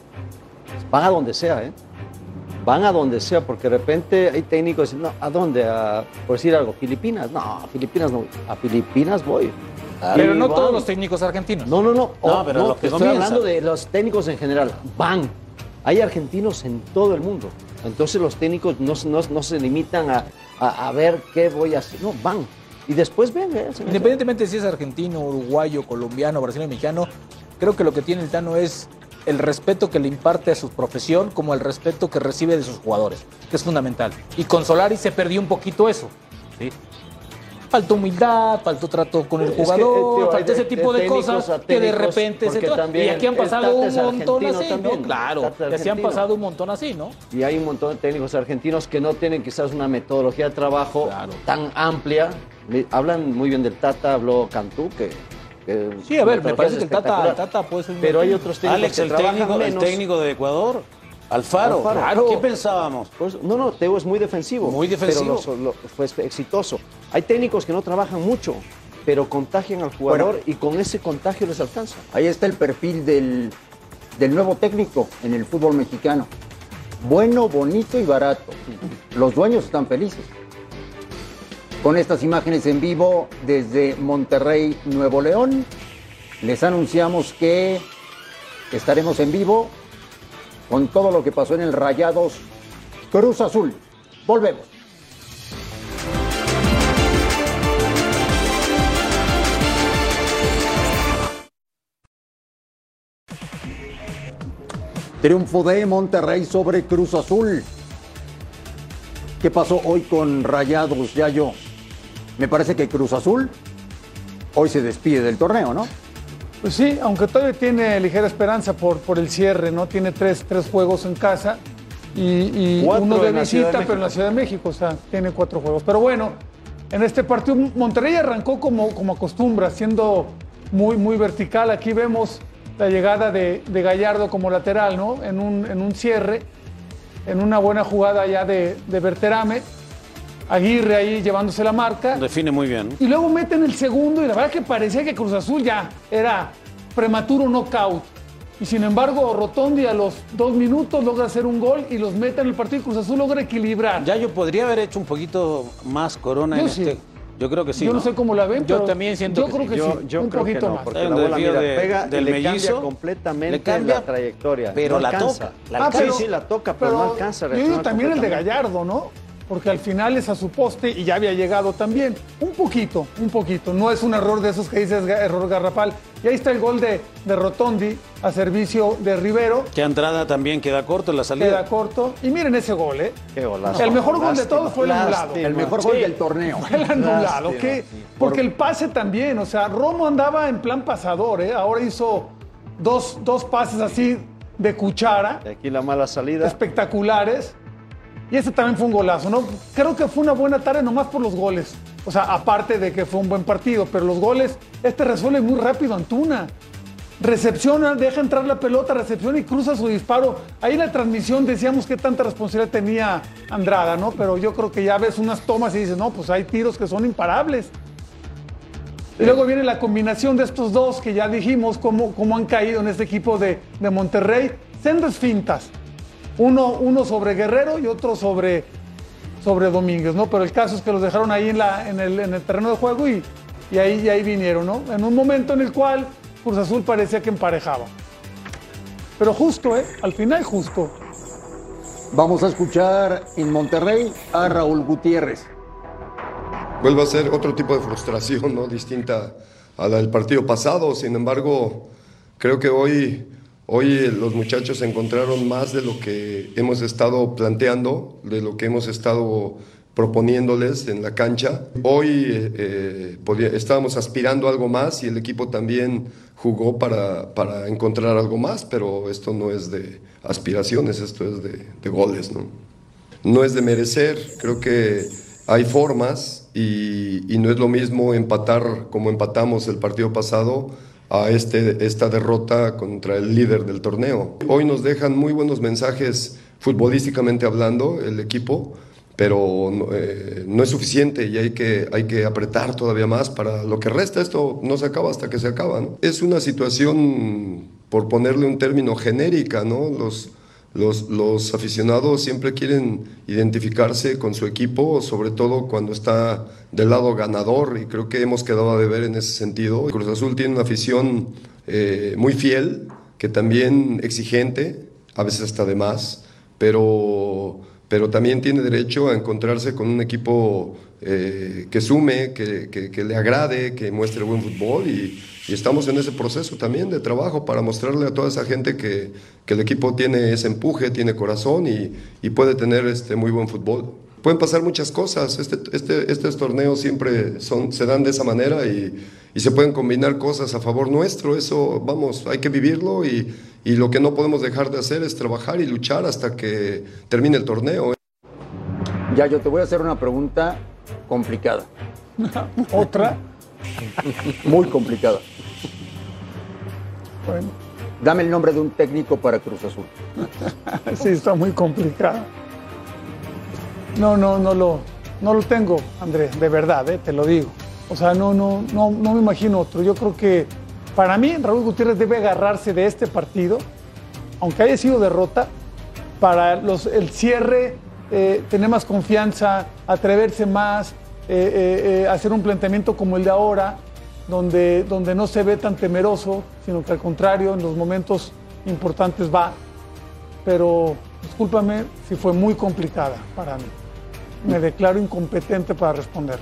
van a donde sea, ¿eh? Van a donde sea, porque de repente hay técnicos que dicen, no, ¿a dónde? A, por decir algo, ¿Filipinas? No, a Filipinas no. A Filipinas voy. Pero no todos los técnicos argentinos. No, no, no. No, pero los que estoy hablando de los técnicos en general. Van. Hay argentinos en todo el mundo. Entonces los técnicos no, no- no se limitan a, a- a ver qué voy a hacer. No, van. Y después ven. ¿eh? Independientemente si es argentino, uruguayo, colombiano, brasileño, mexicano, creo que lo que tiene el Tano es el respeto que le imparte a su profesión como el respeto que recibe de sus jugadores, que es fundamental. Y con Solari se perdió un poquito eso. ¿sí? Faltó humildad, faltó trato con el Es que, eh, jugador, hay faltó ese tipo de cosas que de repente se Y aquí han el pasado un es montón así, también. ¿no? Claro, es que han pasado un montón así, ¿no? Y hay un montón de técnicos argentinos que no tienen quizás una metodología de trabajo tan amplia. Hablan muy bien del Tata, habló Cantú, que... Sí, a ver, me parece es que el Tata, el Tata puede ser un Pero hay otros técnicos Alex, que el técnico, el menos. técnico de Ecuador, Alfaro. Alfaro. Claro. ¿Qué pensábamos? Pues, no, no, Teo es muy defensivo. Muy defensivo. Pero lo- lo- fue exitoso. Hay técnicos que no trabajan mucho, pero contagian al jugador Bueno. y con ese contagio les alcanza. Ahí está el perfil del, del nuevo técnico en el fútbol mexicano. Bueno, bonito y barato. Los dueños están felices. Con estas imágenes en vivo desde Monterrey, Nuevo León, les anunciamos que estaremos en vivo con todo lo que pasó en el Rayados Cruz Azul. Volvemos. Triunfo de Monterrey sobre Cruz Azul. ¿Qué pasó hoy con Rayados, Yayo? Me parece que Cruz Azul hoy se despide del torneo, ¿no? Pues sí, aunque todavía tiene ligera esperanza por, por el cierre, ¿no? Tiene tres, tres juegos en casa y, uno de visita, de pero en la. Ciudad de México, o sea, tiene cuatro juegos. Pero bueno, en este partido Monterrey arrancó como, como acostumbra, siendo muy, muy vertical. Aquí vemos la llegada de, de Gallardo como lateral, ¿no? En un, en un cierre, en una buena jugada ya de, de Berterame. Aguirre ahí llevándose la marca. Define muy bien. Y luego meten el segundo y la verdad que parecía que Cruz Azul ya era prematuro knockout. Y sin embargo, Rotondi a los dos minutos logra hacer un gol y los mete en el partido y Cruz Azul logra equilibrar. Ya yo podría haber hecho un poquito más corona Yo en sí. este. Yo creo que sí. yo no, sé cómo la ven, Yo pero también siento yo que creo sí. que sí, yo un creo que poquito no, más. porque la un bola mira, de- pega del y le mellizo, cambia completamente le cambia, la trayectoria. pero No la alcanza. toca, la Ah, alcanza. pero- sí, sí, la toca, pero, no alcanza. a Yo digo también el de. Gallardo, ¿no? Porque al final es a su poste y ya había llegado también. Un poquito, un poquito. No es un error de esos que dices error garrafal. Y ahí está el gol de, de Rotondi a servicio de Rivero. Que Andrada también queda corto en la salida. Queda corto. Y miren ese gol, ¿eh? Qué golazo. El mejor gol de todos fue el anulado. lástima. El mejor gol del torneo. Fue el anulado, Lástima, ¿qué? sí. Porque el pase también, o sea, Romo andaba en plan pasador, ¿eh? Ahora hizo dos, dos pases así de cuchara, Y aquí la mala salida. espectaculares. Y ese también fue un golazo, ¿no? Creo que fue una buena tarde nomás por los goles. O sea, aparte de que fue un buen partido, pero los goles, este resuelve muy rápido Antuna. Recepciona, deja entrar la pelota, recepciona y cruza su disparo. Ahí en la transmisión decíamos que tanta responsabilidad tenía Andrada, ¿no? Pero yo creo que ya ves unas tomas y dices, no, pues hay tiros que son imparables. Y luego viene la combinación de estos dos que ya dijimos cómo, cómo han caído en este equipo de, de Monterrey. Sendas fintas. Uno, uno sobre Guerrero y otro sobre, sobre Domínguez, ¿no? Pero el caso es que los dejaron ahí en, la, en, el, en el terreno de juego y, y ahí, y ahí vinieron, ¿no? En un momento en el cual Cruz Azul parecía que emparejaba. Pero justo, ¿eh? Al final justo. Vamos a escuchar en Monterrey a Raúl Gutiérrez. vuelve a ser otro tipo de frustración, ¿no? Distinta a la del partido pasado. Sin embargo, creo que hoy, hoy los muchachos encontraron más de lo que hemos estado planteando, de lo que hemos estado proponiéndoles en la cancha. Hoy eh, eh, estábamos aspirando a algo más y el equipo también jugó para, para encontrar algo más, pero esto no es de aspiraciones, esto es de, de goles, ¿no? no es de merecer, creo que hay formas y, y no es lo mismo empatar como empatamos el partido pasado a este, esta derrota contra el líder del torneo. Hoy nos dejan muy buenos mensajes futbolísticamente hablando el equipo, pero eh, no es suficiente y hay que, hay que apretar todavía más para lo que resta. Esto no se acaba hasta que se acaba. Es una situación, por ponerle un término genérica, ¿no? Los, los, los, aficionados siempre quieren identificarse con su equipo, sobre todo cuando está del lado ganador, y creo que hemos quedado de ver en ese sentido. Cruz Azul tiene una afición eh, muy fiel, que también exigente, a veces hasta de más, pero, pero también tiene derecho a encontrarse con un equipo eh, que sume, que, que, que, le agrade, que muestre buen fútbol y, y, estamos en ese proceso también de trabajo para mostrarle a toda esa gente que, que el equipo tiene ese empuje, tiene corazón y, y, puede tener este muy buen fútbol. Pueden pasar muchas cosas, este, este, estos torneos siempre son, se dan de esa manera y, y se pueden combinar cosas a favor nuestro, eso vamos, hay que vivirlo y, y lo que no podemos dejar de hacer es trabajar y luchar hasta que termine el torneo. Ya, yo te voy a hacer una pregunta complicada. ¿Otra? Muy complicada. Bueno. Dame el nombre de un técnico para Cruz Azul. sí, está muy complicado. No, no, no lo, no lo tengo, Andrés, de verdad, eh, te lo digo. O sea, no, no, no, no me imagino otro. Yo creo que para mí Raúl Gutiérrez debe agarrarse de este partido, aunque haya sido derrota, para los, el cierre eh, tener más confianza, atreverse más, eh, eh, hacer un planteamiento como el de ahora, donde, donde no se ve tan temeroso, sino que al contrario, en los momentos importantes va. Pero discúlpame si fue muy complicada para mí. Me declaro incompetente para responder.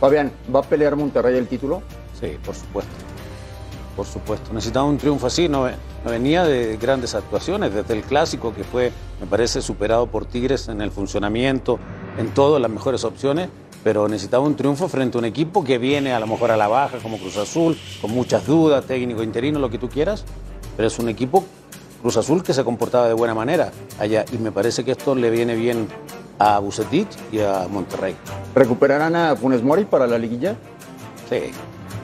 Fabián, ¿va a pelear Monterrey el título? Sí, por supuesto. Por supuesto. Necesitaba un triunfo así. No, no venía de grandes actuaciones, desde el clásico que fue, me parece, superado por Tigres en el funcionamiento, en todas las mejores opciones pero necesitaba un triunfo frente a un equipo que viene a lo mejor a la baja, como Cruz Azul, con muchas dudas, técnico, interino, lo que tú quieras, pero es un equipo Cruz Azul que se comportaba de buena manera allá, y me parece que esto le viene bien a Bucetich y a Monterrey. ¿Recuperarán a Funes Mori para la liguilla? Sí.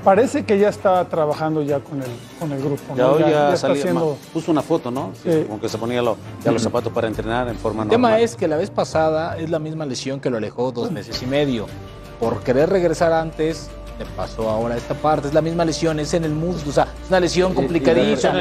Parece que ya está trabajando ya con el, con el grupo. Ya, ¿no? hoy ya, ya está haciendo- puso una foto, ¿no? Sí. Como que se ponía lo- ya los zapatos para entrenar en forma El tema normal. es que la vez pasada es la misma lesión que lo alejó dos meses y medio. Por querer regresar antes, le pasó ahora esta parte. Es la misma lesión, es en el muslo. O sea, es una lesión complicadita.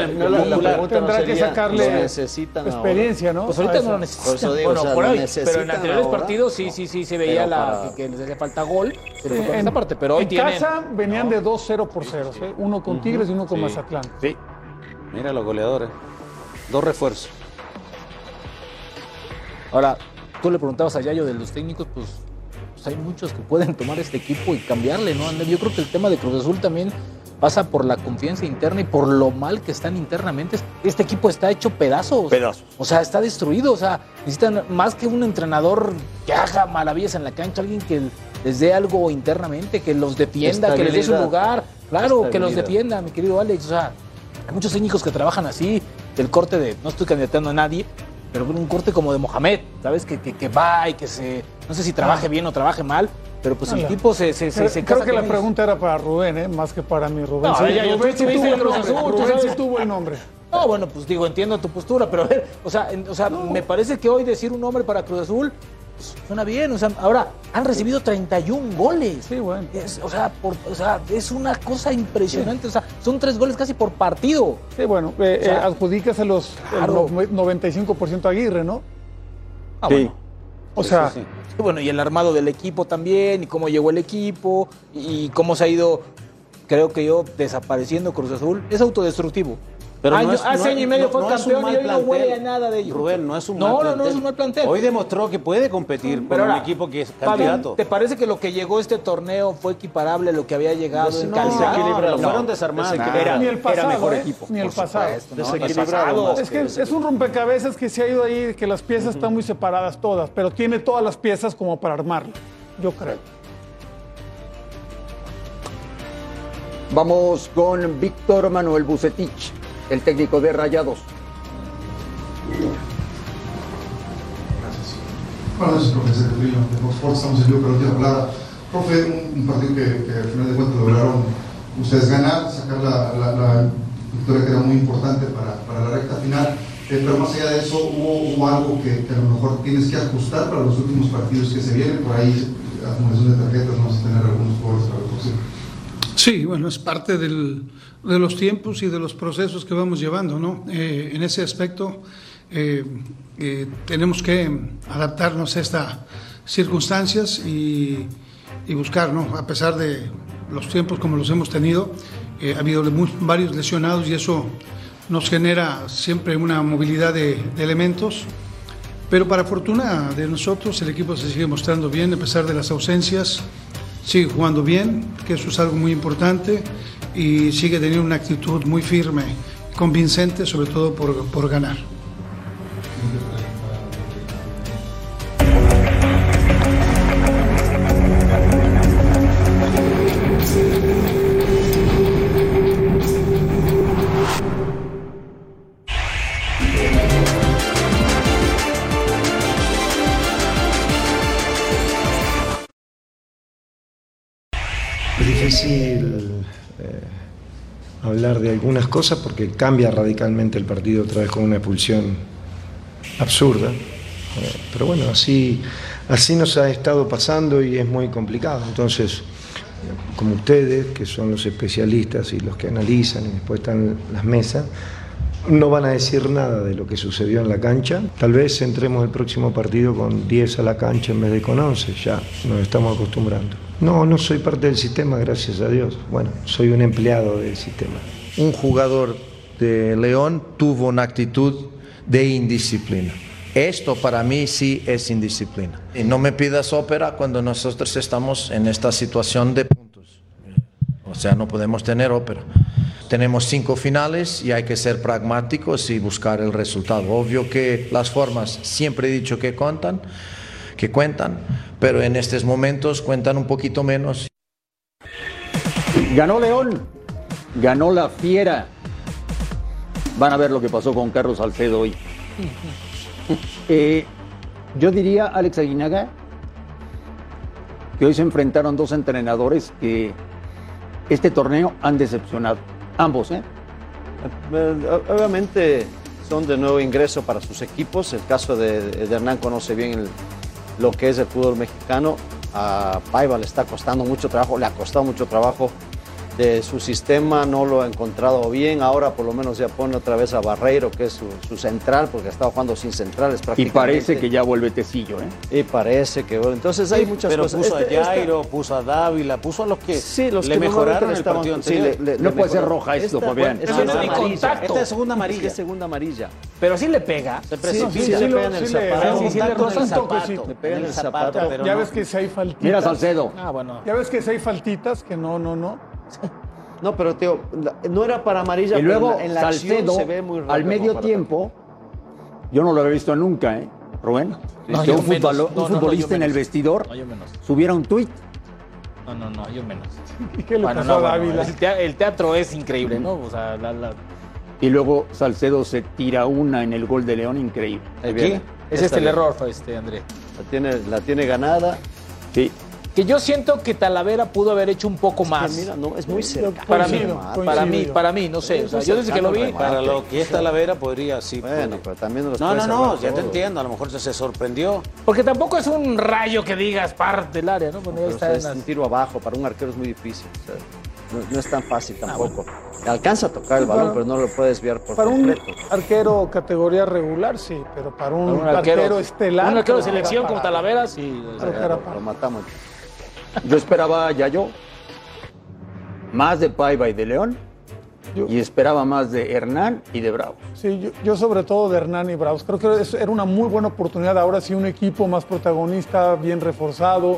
Tendrá que sacarle experiencia, ¿no? Pues ahorita no lo necesitan. Por eso digo, bueno, o sea, por ¿lo hoy, pero en anteriores partidos sí, sí, sí se veía la, que les hacía falta gol. Pero en- esta parte, pero hoy en casa venían de 2-0 por 0, ¿sí? uno con Tigres y uno con. Mazatlán. Sí. Mira los goleadores. Dos refuerzos. Ahora, tú le preguntabas a Yayo de los técnicos, pues, pues hay muchos que pueden tomar este equipo y cambiarle, ¿no? Ander? Yo creo que el tema de Cruz Azul también pasa por la confianza interna y por lo mal que están internamente. Este equipo está hecho pedazos. Pedazos. O sea, está destruido. O sea, necesitan más que un entrenador que haga maravillas en la cancha, alguien que les dé algo internamente, que los defienda, que les dé su lugar. Claro, que los defienda, mi querido Alex. O sea, hay muchos técnicos que trabajan así, del corte de, no estoy candidatando a nadie, pero un corte como de Mohamed, ¿sabes? Que, que, que va y que se, no sé si trabaje bien o trabaje mal, pero pues el tipo se, se, se, se creo que la pregunta era para Rubén, ¿eh? más que para mí, Rubén. No, sí, ya, Rubén tú sí tuvo el Cruz nombre. Rubén sí tuvo el nombre. No, bueno, pues digo, entiendo tu postura, pero a ver, o sea, en- o sea me parece que hoy decir un nombre para Cruz Azul suena bien. O sea, ahora han recibido 31 goles. Sí, bueno. Es, o, sea, por- o sea, es una cosa impresionante. O sea, son tres goles casi por partido. Sí, bueno, eh, O sea, eh, adjudícaselos claro. el no- 95% a Aguirre, ¿no? Ah, Sí. bueno. O Sí, sea, sí, sí. Sí, bueno, y el armado del equipo también, y cómo llegó el equipo, y cómo se ha ido, creo que yo, desapareciendo Cruz Azul. Es autodestructivo. Pero Año- no es- hace no- año y medio no- fue no un campeón y hoy no plantel. huele a nada de ello. Rubén, no es un No, mal no, plantel. no es un mal plantel. Hoy demostró que puede competir con Pero un ahora, equipo que es candidato. ¿te parece que lo que llegó este torneo fue equiparable a lo que había llegado en No, calidad? No. fueron desarmados. Era, ni el pasado, era mejor ¿eh? equipo. Ni el pasado. supuesto, ¿no? Desequilibrado es que es un rompecabezas que se ha ido ahí, que las piezas están muy separadas todas, pero tiene todas las piezas como para armarlo, yo creo. Vamos con Víctor Manuel Bucetich, el técnico de Rayados. Buenas noches, profe Sergio Lino, de Fox Sports, estamos en vivo para la última palabra. Profe, un, un partido que, que al final de cuentas lograron ustedes ganar, sacar la, la, la victoria que era muy importante para, para la recta final. Eh, pero más allá de eso, hubo, hubo algo que, que, a lo mejor tienes que ajustar para los últimos partidos que se vienen. Por ahí, acumulación de tarjetas, vamos a tener algunos jugadores para el próximo. Sí, bueno, es parte del, de los tiempos y de los procesos que vamos llevando, ¿no? Eh, en ese aspecto eh, eh, tenemos que adaptarnos a estas circunstancias y, buscar, ¿no? A pesar de los tiempos como los hemos tenido, ha habido varios lesionados y eso nos genera siempre una movilidad de, de, elementos. Pero para fortuna de nosotros, el equipo se sigue mostrando bien a pesar de las ausencias sigue jugando bien, que eso es algo muy importante, y sigue teniendo una actitud muy firme, convincente, sobre todo por, por ganar. Hablar de algunas cosas porque cambia radicalmente el partido otra vez con una expulsión absurda. Eh, pero bueno, así, así nos ha estado pasando y es muy complicado. Entonces, como ustedes, que son los especialistas y los que analizan y después están las mesas, no van a decir nada de lo que sucedió en la cancha. Tal vez entremos el próximo partido con 10 a la cancha en vez de con 11, ya nos estamos acostumbrando. No, no soy parte del sistema, gracias a Dios. Bueno, soy un empleado del sistema. Un jugador de León tuvo una actitud de indisciplina. Esto para mí sí es indisciplina. Y no me pidas ópera cuando nosotros estamos en esta situación de puntos. O sea, no podemos tener ópera. Tenemos cinco finales y hay que ser pragmáticos y buscar el resultado. Obvio que las formas siempre he dicho que cuentan, que cuentan, pero en estos momentos cuentan un poquito menos. Ganó León, ganó la Fiera. Van a ver lo que pasó con Carlos Salcedo hoy. Eh, yo diría, Alex Aguinaga, que hoy se enfrentaron dos entrenadores que este torneo han decepcionado. Ambos, ¿eh? Obviamente son de nuevo ingreso para sus equipos. El caso de, Hernán conoce bien lo que es el fútbol mexicano. A Paiva le está costando mucho trabajo, le ha costado mucho trabajo de su sistema, no lo ha encontrado bien. Ahora por lo menos ya pone otra vez a Barreiro, que es su, su central, porque ha estado jugando sin centrales Y prácticamente. parece que ya vuelve Tecillo, ¿eh? Y parece que vuelve. Entonces hay Sí, muchas pero cosas. puso Este- a esta- Jairo, puso a Dávila, puso a los que Sí, los le que mejoraron el estaban- partido sí, le- le- No le puede ser roja esto, Esta- Fabián. esta Eso es amarilla. contacto. Esta es segunda Es que amarilla. es segunda amarilla. Pero sí le pega. Se Sí, precipita, sí, se sí, pega en sí el le- zapato. sí, sí, le Contacto roza en un el toquecito. zapato. Le pega en el zapato, pero ya ves que si hay faltitas. Mira Salcedo. Ah, bueno. Ya ves que si hay faltitas que no, no, no. No, pero tío, no era para amarilla. Y luego pero en la, en la Salcedo, se ve muy al medio tiempo, yo no lo había visto nunca, ¿eh? Rubén, No, que yo un, menos. futbolo- No, un no, no, futbolista yo en el vestidor No, yo menos. subiera un tuit. No, no, no, yo menos. ¿Y qué le Bueno, pasó no, a bueno, Dávila? el, tea- el teatro es increíble, ¿no? O sea, la, la- Y luego Salcedo se tira una en el gol de León, increíble. Aquí viene. es este el error, este André. La tiene, la tiene ganada. Sí. Que yo siento que Talavera pudo haber hecho un poco Que más. mira, no, es muy cercano. para mí, Coincido, para mí, para mí, no sé. O sea, yo desde que lo vi, Para lo que es Talavera podría, sí. Bueno, puede. pero también los No, no, no, ya te entiendo. A lo mejor se, se sorprendió. porque tampoco es un rayo que digas parte del área, ¿no? Pero está es las- un tiro abajo, para un arquero es muy difícil. o sea, no, no es tan fácil tampoco. Alcanza a tocar el balón, Para- pero no lo puede desviar por Para un completo. arquero categoría regular, sí, pero para un, Para un arquero, estelar. Un arquero de selección como Talavera, sí. lo matamos. Yo esperaba ya yo más de Paiva y de León Yo- y esperaba más de Hernán y de Bravo. Sí, yo, yo sobre todo de Hernán y Bravos. Creo que era una muy buena oportunidad. Ahora sí, un equipo más protagonista, bien reforzado,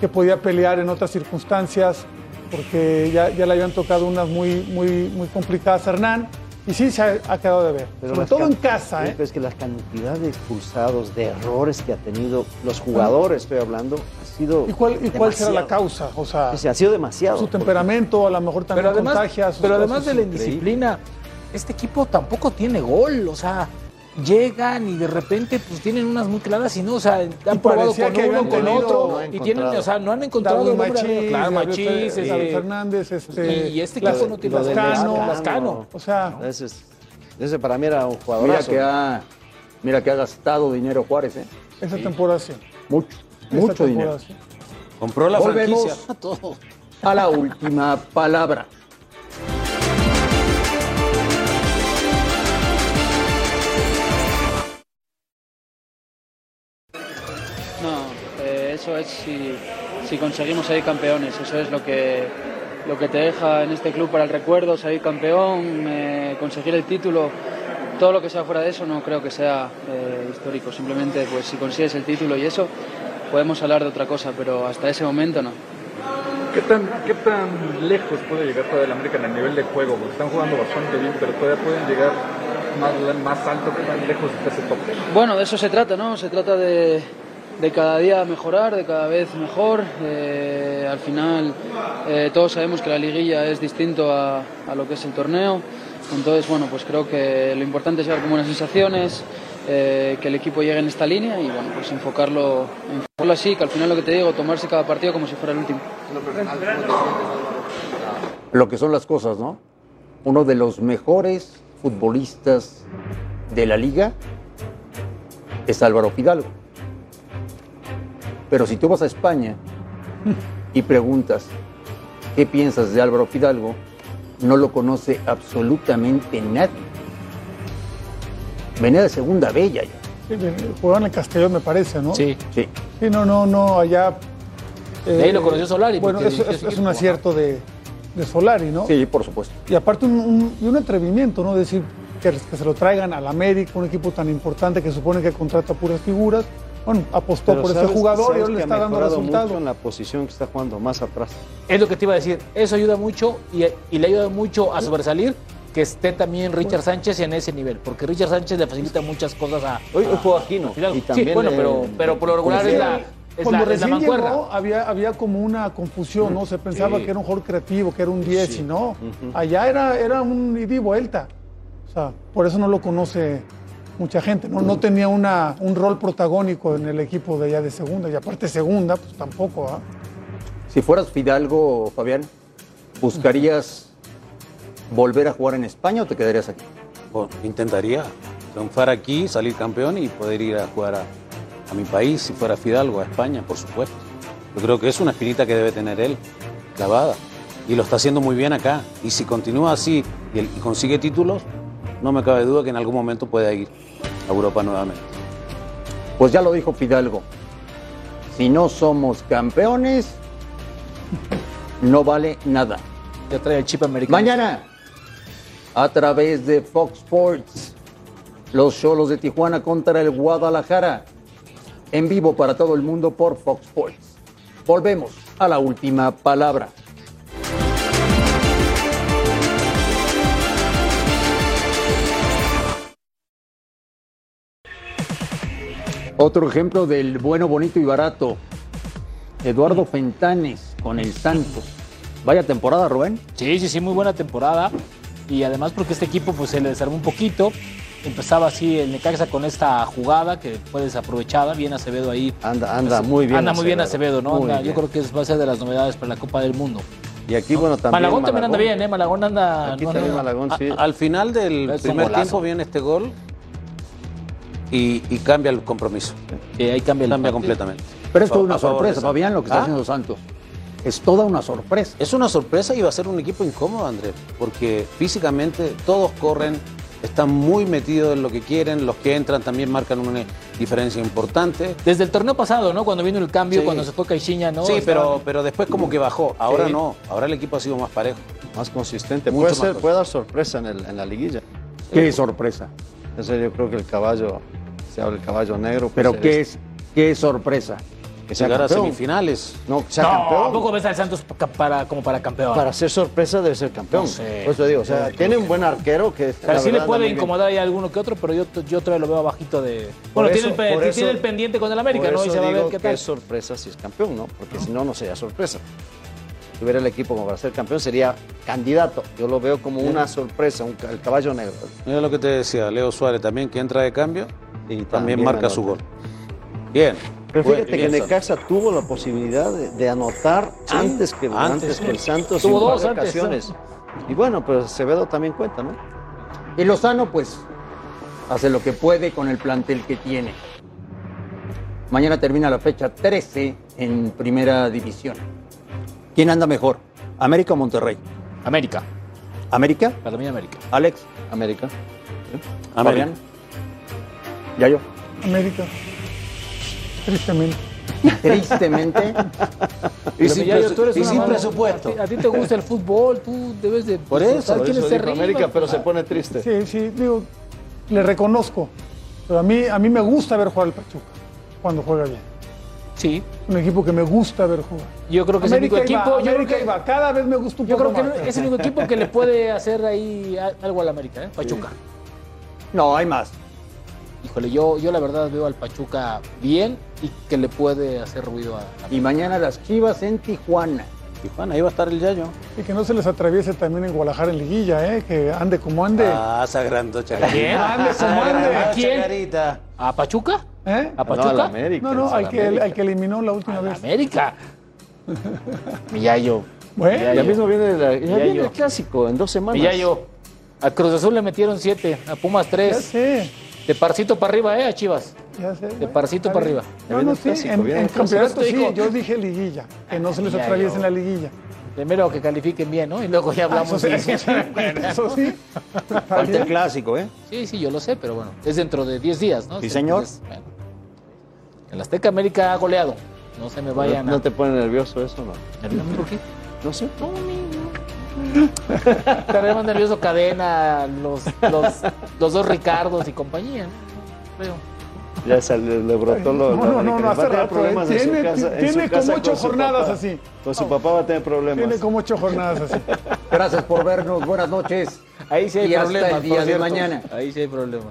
que podía pelear en otras circunstancias, porque ya, ya le habían tocado unas muy, muy, muy complicadas a Hernán. Y sí, se ha, ha quedado de ver. Pero sobre todo en casa, ¿eh? pero Es que la cantidad de expulsados, de errores que ha tenido los jugadores, estoy hablando, ha sido. ¿Y cuál, y cuál será la causa? O sea, sí, ha sido demasiado. su temperamento, a lo mejor también Pero además, contagia. sus pero además de la indisciplina, este equipo tampoco tiene gol. O sea, llegan y de repente pues tienen unas muy claras y no, o sea, han probado con que uno, con otro No y tienen, o sea, no han encontrado claro, Fer- este, Fernández, este, y este equipo no tiene Lascano, Lascano. O sea, Ese, es- ese para mí era un Mira jugadorazo. que, ha, mira que ha gastado dinero Juárez, ¿eh? esa temporada sí. Mucho, mucho dinero. Compró la Volvemos franquicia. Todo. a la última palabra. No, eh, eso es si, si conseguimos salir campeones, eso es lo que, lo que te deja en este club para el recuerdo, salir campeón, eh, conseguir el título, todo lo que sea fuera de eso no creo que sea eh, histórico, simplemente pues si consigues el título y eso podemos hablar de otra cosa, pero hasta ese momento no. ¿Qué tan, ¿Qué tan lejos puede llegar todavía el América en el nivel de juego? Porque están jugando bastante bien, pero todavía pueden llegar más, más alto. ¿Qué tan lejos está ese tope? Bueno, de eso se trata, ¿no? Se trata de, de cada día mejorar, de cada vez mejor. Eh, al final, eh, todos sabemos que la liguilla es distinto a, a lo que es el torneo. Entonces, bueno, pues creo que lo importante es llegar con buenas sensaciones, eh, que el equipo llegue en esta línea y, bueno, pues enfocarlo, enfocarlo así, que al final lo que te digo, tomarse cada partido como si fuera el último. Lo que son las cosas, ¿no? Uno de los mejores futbolistas de la liga es Álvaro Fidalgo. Pero si tú vas a España y preguntas qué piensas de Álvaro Fidalgo, no lo conoce absolutamente nadie. Venía de segunda bella ya. Sí, bien, jugaba en el Castellón, me parece, ¿no? Sí. Sí. Sí, no, no, no, allá. eh, De ahí lo conoció Solari, Bueno, es, es- un acierto de, de Solari, ¿no? Sí, por supuesto. Y aparte un, un- y un atrevimiento, ¿no? Decir que, que se lo traigan al América, un equipo tan importante que supone que contrata puras figuras. Bueno, apostó Pero por ese jugador y ahora le está dando resultados. en la posición que está jugando más atrás. Es lo que te iba a decir. Eso ayuda mucho y, y le ayuda mucho a sobresalir que esté también Richard Sánchez en ese nivel, porque Richard Sánchez le facilita muchas cosas a. Hoy. Y sí, también bueno, pero, pero por lo regular es la, es Cuando la, es la recién mancuerna. llegó, había, había como una confusión, ¿no? Se pensaba Sí. que era un jugador creativo, que era un 10 Sí. y no. Allá era, era un ida y vuelta. O sea, por eso no lo conoce mucha gente, ¿no? No tenía una, un rol protagónico en el equipo de allá de segunda. Y aparte segunda, pues tampoco, ¿ah? Si fueras Fidalgo, Fabián, ¿buscarías volver a jugar en España o te quedarías aquí? Bueno, intentaría triunfar aquí, salir campeón y poder ir a jugar a, a mi país, si fuera Fidalgo, a España, por supuesto. Yo creo que es una espinita que debe tener él, clavada. Y lo está haciendo muy bien acá. Y si continúa así y, él- y consigue títulos, no me cabe duda que en algún momento pueda ir a Europa nuevamente. Pues ya lo dijo Fidalgo. Si no somos campeones, no vale nada. Ya trae el chip americano. Mañana, a través de Fox Sports, los Cholos de Tijuana contra el Guadalajara. En vivo para todo el mundo por Fox Sports. Volvemos a la última palabra. Otro ejemplo del bueno, bonito y barato. Eduardo Fentanes con el Santos. Vaya temporada, Rubén. Sí, sí, sí, muy buena temporada. Y además porque este equipo pues se le desarmó un poquito. Empezaba así el Necaxa con esta jugada que fue desaprovechada. Bien Acevedo ahí. Anda, anda muy bien. Anda muy bien Acevedo, ¿no? Muy Anda- bien. yo creo que es- va a ser de las novedades para la Copa del Mundo. Y aquí, bueno, también. Malagón también anda bien, ¿eh? Malagón anda... Aquí no también Malagón, sí. A- al final del Es primer golazo. tiempo viene este gol y, y cambia el compromiso. ahí cambia, cambia partido. completamente. Pero es toda A- una a sorpresa, Fabián, lo que está ¿Ah? haciendo Santos. Es toda una sorpresa. Es una sorpresa y va a ser un equipo incómodo, Andrés, porque físicamente todos corren, están muy metidos en lo que quieren, los que entran también marcan una diferencia importante. Desde el torneo pasado, ¿no? Cuando vino el cambio, Sí. cuando se fue Caixinha, ¿no? sí, pero, Estaban- pero después como que bajó. Ahora Sí. no, ahora el equipo ha sido más parejo. Más consistente. Mucho Puede, más ser, consistente. puede dar sorpresa en, el- en la liguilla. Qué sorpresa. Eso yo creo que el caballo, se habla el caballo negro. Pero pues, qué es- es, qué sorpresa. Que sea Llegar a semifinales. No, que sea no, campeón. ¿a poco ves al Santos pa- para, como para campeón? Para ser sorpresa debe ser campeón. No sé. Por eso digo, o sea, tiene un buen arquero que. O sea, sí le puede incomodar ahí a alguno que otro, pero yo, yo todavía lo veo abajito de... Por Bueno, eso- tiene, el, eso- tiene el pendiente con el América, Por ¿no? Y se va a ver digo qué que tal. es sorpresa si es campeón, ¿no? Porque si no, no sería sorpresa. tuviera el equipo como para ser campeón, sería candidato. Yo lo veo como una sorpresa, un, el caballo negro. Mira lo que te decía, Leo Suárez también que entra de cambio y también, también marca su gol. Bien. Pero fíjate que Necaxa tuvo la posibilidad de, de anotar Sí, antes, que, antes, antes que el. Santos Tuvo en dos antes, ocasiones. Y bueno, pero Acevedo también cuenta, ¿no? Y Lozano, pues, hace lo que puede con el plantel que tiene. Mañana termina la fecha 13 en Primera División. ¿Quién anda mejor? ¿América o Monterrey? América. ¿América? Para mí, América. Alex. América. Fabián. Ya yo. América. Tristemente. Tristemente. Y sin, presu- tú eres y sin presupuesto. A ti, a ti te gusta el fútbol, tú debes de Por eso. América, pero se pone triste. Sí, sí, digo, le reconozco. Pero a mí, a mí me gusta ver jugar al Pachuca cuando juega bien. Sí. Un equipo que me gusta ver jugar. Yo creo que es el único iba, equipo. Yo creo que, iba. Cada vez me gusta un yo poco creo que más. no- es el único equipo que le puede hacer ahí a- algo al América, ¿eh? Pachuca. No, hay más. Híjole, yo, yo la verdad veo al Pachuca bien y que le puede hacer ruido a. Y mañana las Chivas en Tijuana. Tijuana, ahí va a estar el Yayo. Y que no se les atraviese también en Guadalajara en liguilla, ¿eh? que ande como ande. Ah, esa grandocha. quién? Ande como ande. ¿A quién? ¿A Pachuca? ¿Eh? ¿A Pachuca? No, no, al que, al que eliminó la última vez. América. Mi Yayo. Bueno, Ya mismo viene, la- ya Ya viene el clásico en dos semanas. Mi Yayo. A Cruz Azul le metieron siete, a Pumas ya tres. sé, De parcito para arriba, ¿eh? A Chivas. ya sé. De parcito para arriba. No, no, sí, clásico, en, en campeonato sí, Dijo- yo dije liguilla, que no se les Ya, atraviese yo. en la liguilla. Primero que califiquen bien, ¿no? Y luego ya hablamos Eso sí, de eso sí, eso Falta el clásico, ¿eh? Sí, sí, yo lo sé, pero bueno, es dentro de 10 días, ¿no? Sí, señor. Entonces, bueno. El Azteca América ha goleado. No se me vayan ¿No a... te pone nervioso eso no? ¿Por qué? No sé. Más nervioso Cadena, los, los, los dos Ricardos y compañía, ¿no? Creo. Ya sale, le brotó lo. No, no, no, no, hace rato, problemas ¿eh? Tiene- casa. en tiene como ocho jornadas papá. así. Con su papá va a tener problemas. Tiene como ocho jornadas así. Gracias por vernos. Buenas noches. Ahí sí hay Y hasta problemas. el día de mañana. Ahí sí hay problemas.